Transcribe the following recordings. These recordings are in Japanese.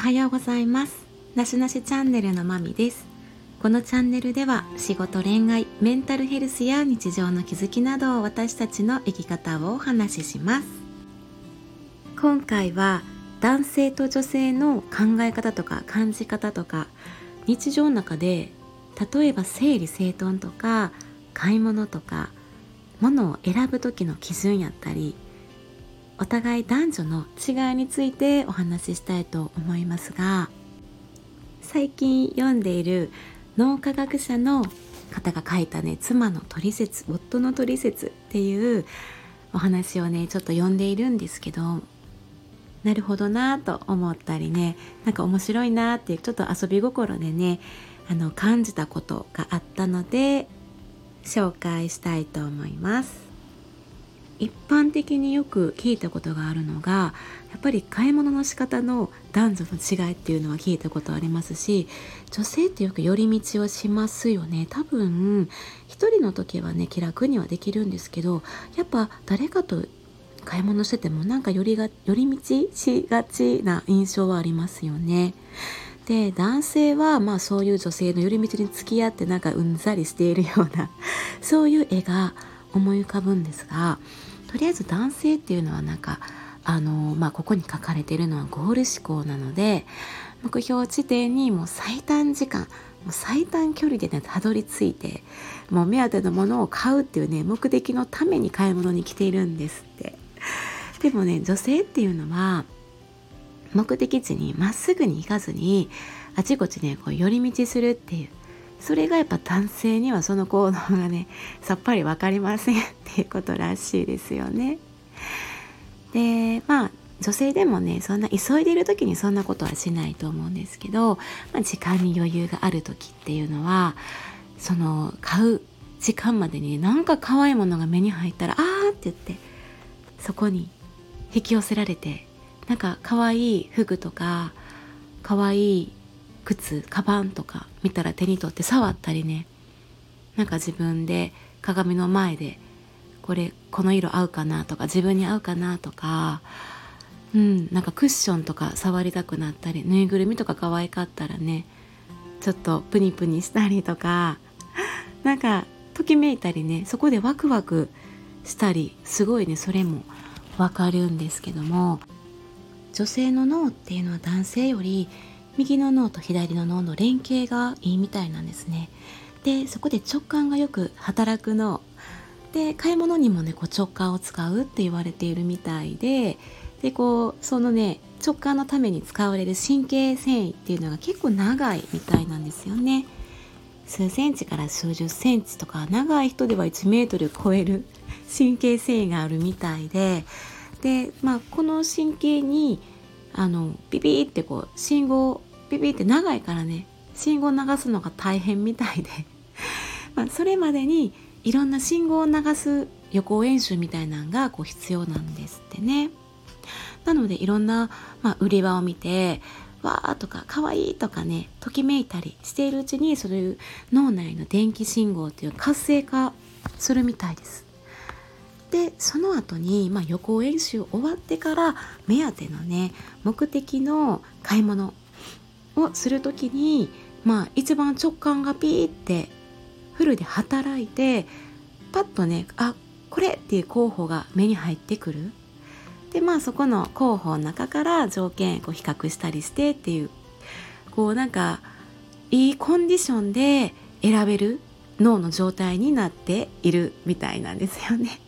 はようございます。なしなしチャンネルのまみです。このチャンネルでは仕事恋愛メンタルヘルスや日常の気づきなどを私たちの生き方をお話しします。今回は男性と女性の考え方とか感じ方とか日常の中で例えば整理整頓とか買い物とか物を選ぶ時の基準やったりお互い男女の違いについてお話ししたいと思いますが最近読んでいる脳科学者の方が書いたね妻の取説夫の取説っていうお話をねちょっと読んでいるんですけどなるほどなと思ったりねなんか面白いなっていうちょっと遊び心でねあの感じたことがあったので紹介したいと思います。一般的によく聞いたことがあるのがやっぱり買い物の仕方の男女の違いっていうのは聞いたことありますし女性ってよく寄り道をしますよね多分一人の時はね気楽にはできるんですけどやっぱ誰かと買い物しててもなんか寄りが寄り道しがちな印象はありますよね。で男性はまあそういう女性の寄り道に付き合ってなんかうんざりしているようなそういう絵が思い浮かぶんですがとりあえず男性っていうのはなんかあのまあここに書かれているのはゴール思考なので目標地点にもう最短時間もう最短距離でねたどり着いてもう目当てのものを買うっていうね目的のために買い物に来ているんですって。でもね女性っていうのは目的地にまっすぐに行かずにあちこちねこう寄り道するっていうそれがやっぱ男性にはその行動がねさっぱり分かりませんっていうことらしいですよね。でまあ女性でもねそんな急いでいる時にそんなことはしないと思うんですけど、まあ、時間に余裕がある時っていうのはその買う時間までになんか可愛いものが目に入ったら「あー」って言ってそこに引き寄せられてなんか可愛い服とか可愛い靴カバンとか見たら手に取って触ったりね。なんか自分で鏡の前でこれこの色合うかなとか自分に合うかなとかうんなんかクッションとか触りたくなったりぬいぐるみとか可愛かったらねちょっとプニプニしたりとか なんかときめいたりねそこでワクワクしたりすごいねそれもわかるんですけども女性の脳っていうのは男性より右の脳と左の脳の連携がいいみたいなんですね。でそこで直感がよく働く脳。で買い物にもねこう直感を使うって言われているみたいで。でこうそのね直感のために使われる神経繊維っていうのが結構長いみたいなんですよね。数センチから数十センチとか長い人では1メートル超える 神経繊維があるみたいで。で、まあ、この神経にあのビビってこう信号ビビって長いからね信号を流すのが大変みたいで まそれまでにいろんな信号を流す予行演習みたいなのがこう必要なんですってね。なのでいろんな、まあ、売り場を見てわーとかかわいいとかねときめいたりしているうちにそういう脳内の電気信号っていう活性化するみたいです。でその後に、まあ、予行演習終わってから目当てのね目的の買い物をする時に、まあ、一番直感がピーってフルで働いてパッとねあこれっていう候補が目に入ってくるでまあそこの候補の中から条件こう比較したりしてっていうこうなんかいいコンディションで選べる脳の状態になっているみたいなんですよね。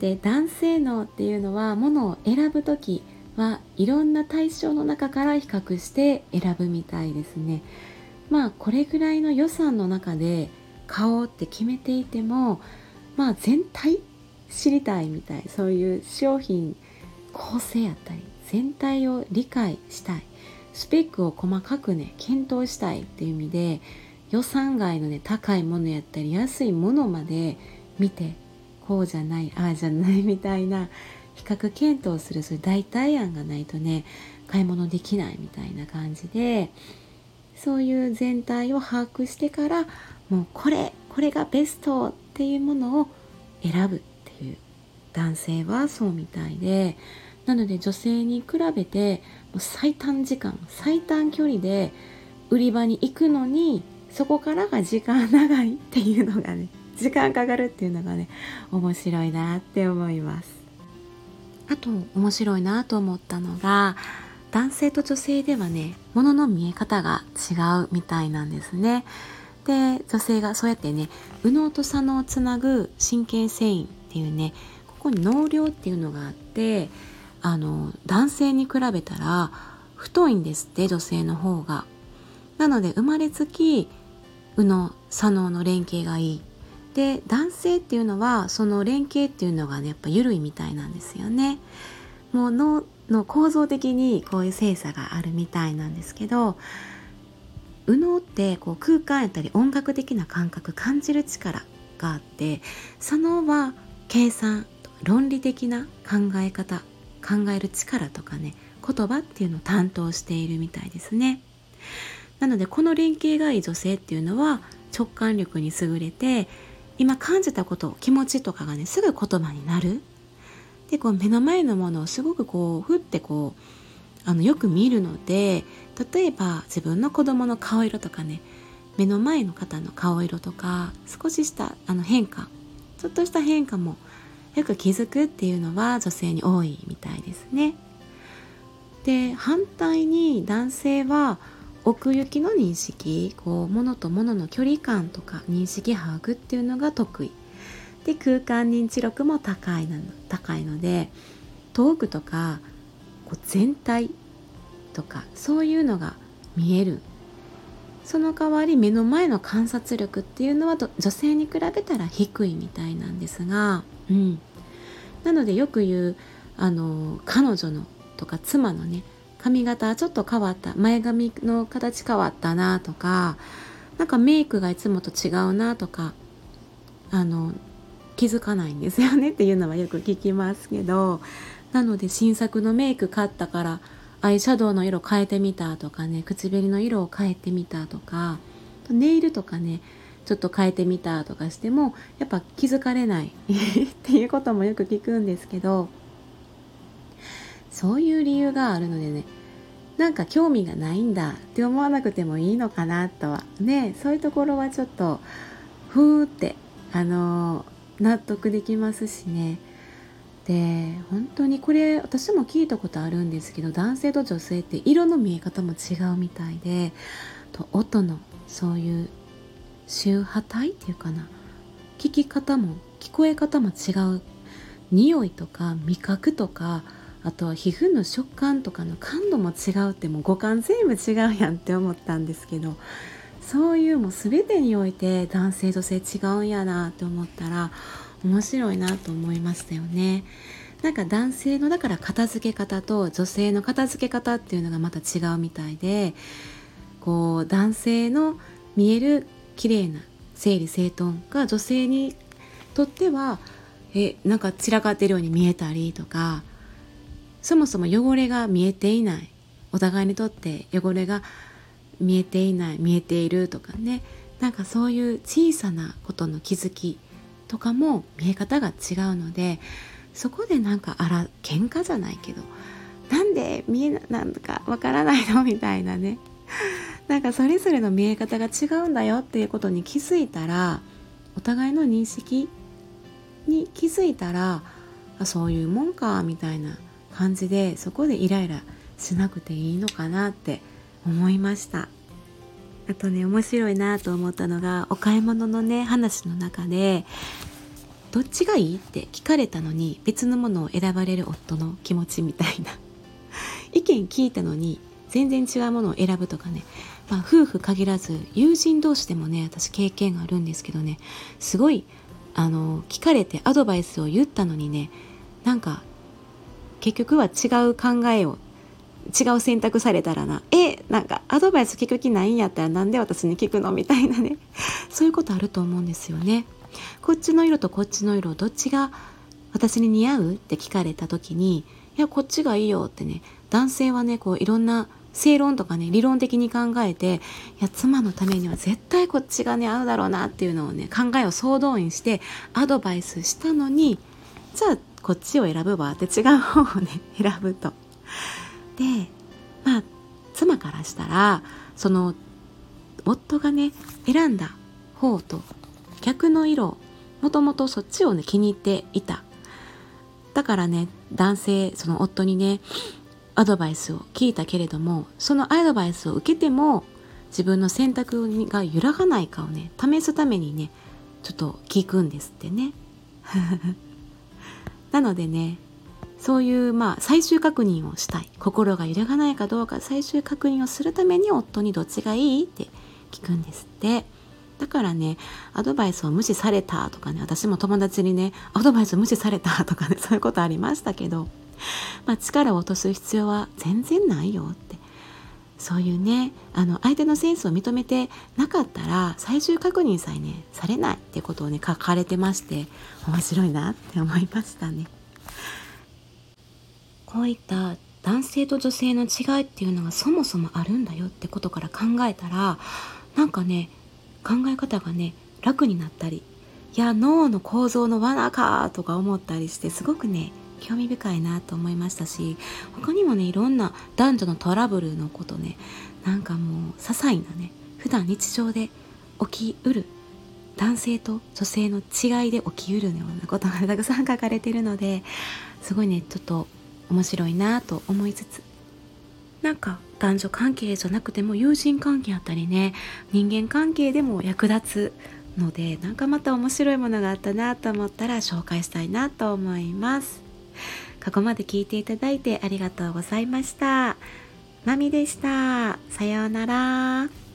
で男性脳っていうのはものを選ぶ時はいろんな対象の中から比較して選ぶみたいですね。まあこれぐらいの予算の中で買おうって決めていてもまあ全体知りたいみたいそういう商品構成やったり全体を理解したいスペックを細かくね検討したいっていう意味で予算外のね高いものやったり安いものまで見てこうじゃないああじゃないみたいな比較検討するそういう代替案がないとね買い物できないみたいな感じでそういう全体を把握してからもうこれこれがベストっていうものを選ぶっていう男性はそうみたいでなので女性に比べてもう最短時間最短距離で売り場に行くのにそこからが時間長いっていうのがね時間かかるっていうのがね面白いなって思います。あと面白いなと思ったのが男性と女性ではね物の見え方が違うみたいなんですね。で女性がそうやってね右脳と左脳をつなぐ神経繊維っていうねここに脳量っていうのがあってあの男性に比べたら太いんですって女性の方が。なので生まれつき右脳左脳の連携がいい。で男性っていうのはその連携っていうのがねやっぱ緩いみたいなんですよね。もう脳の構造的にこういう性差があるみたいなんですけど右脳ってこう空間やったり音楽的な感覚感じる力があって左脳は計算論理的な考え方考える力とかね言葉っていうのを担当しているみたいですね。なのでこの連携がいい女性っていうのは直感力に優れて今感じたこと気持ちとかがねすぐ言葉になるでこう目の前のものをすごくこうふってこうあのよく見るので例えば自分の子供の顔色とかね目の前の方の顔色とか少ししたあの変化ちょっとした変化もよく気づくっていうのは女性に多いみたいですね。で反対に男性は奥行きの認識こう物と物の距離感とか認識把握っていうのが得意。で空間認知力も高いの高いので遠くとかこう全体とかそういうのが見える。その代わり目の前の観察力っていうのは女性に比べたら低いみたいなんですが、うん、なのでよく言うあの彼女のとか妻のね髪型ちょっと変わった。前髪の形変わったなとかなんかメイクがいつもと違うなとかあの気づかないんですよねっていうのはよく聞きますけどなので新作のメイク買ったからアイシャドウの色変えてみたとかね唇の色を変えてみたとかネイルとかねちょっと変えてみたとかしてもやっぱ気づかれない っていうこともよく聞くんですけどそういう理由があるのでねなんか興味がないんだって思わなくてもいいのかなとは。ねそういうところはちょっとふーってあの納得できますしね。で本当にこれ私も聞いたことあるんですけど男性と女性って色の見え方も違うみたいでと音のそういう周波体っていうかな。聞き方も聞こえ方も違う。匂いとか味覚とかあとは皮膚の食感とかの感度も違うってもう五感全部違うやんって思ったんですけどそういうもう全てにおいて男性女性違うんやなって思ったら面白いなと思いましたよね。なんか男性のだから片付け方と女性の片付け方っていうのがまた違うみたいでこう男性の見える綺麗な整理整頓が女性にとってはえなんか散らかってるように見えたりとかそもそも汚れが見えていない。お互いにとって汚れが見えていない見えているとかね。なんかそういう小さなことの気づきとかも見え方が違うのでそこでなんかあら喧嘩じゃないけどなんで見えなんかわからないのみたいなね。なんかそれぞれの見え方が違うんだよっていうことに気づいたらお互いの認識に気づいたらそういうもんかみたいな。感じでそこでイライラしなくていいのかなって思いました。あとね面白いなと思ったのがお買い物のね話の中でどっちがいいって聞かれたのに別のものを選ばれる夫の気持ちみたいな。意見聞いたのに全然違うものを選ぶとかね、まあ、夫婦限らず友人同士でもね私経験があるんですけどね。すごいあの聞かれてアドバイスを言ったのにねなんか結局は違う考えを違う選択されたらな。えなんかアドバイス聞く気ないんやったらなんで私に聞くのみたいなね。そういうことあると思うんですよね。こっちの色とこっちの色どっちが私に似合うって聞かれた時にいやこっちがいいよってね男性はねこういろんな正論とかね理論的に考えていや妻のためには絶対こっちがね合うだろうなっていうのをね考えを総動員してアドバイスしたのにじゃあこっちを選ぶわって違う方をね選ぶと。でまあ妻からしたらその夫がね選んだ方と逆の色もともとそっちをね気に入っていただからね男性その夫にねアドバイスを聞いたけれどもそのアドバイスを受けても自分の選択が揺らがないかをね試すためにねちょっと聞くんですってねなのでねそういうまあ最終確認をしたい。心が揺るがないかどうか最終確認をするために夫にどっちがいいって聞くんですって。だからねアドバイスを無視されたとかね私も友達にねアドバイスを無視されたとかねそういうことありましたけど、まあ、力を落とす必要は全然ないよってそういうねあの相手のセンスを認めてなかったら最終確認さえねされないってことをね書かれてまして面白いなって思いましたね。こういった男性と女性の違いっていうのがそもそもあるんだよってことから考えたらなんかね考え方がね楽になったりいや脳の構造の罠かとか思ったりしてすごくね興味深いなと思いましたし他にもねいろんな男女のトラブルのことねなんかもう些細なね普段日常で起きうる男性と女性の違いで起きうるようなことがたくさん書かれているのですごいねちょっと面白いなと思いつつなんか男女関係じゃなくても友人関係あったりね人間関係でも役立つのでなんかまた面白いものがあったなと思ったら紹介したいなと思います。ここまで聞いていただいてありがとうございました。まみでした。さようなら。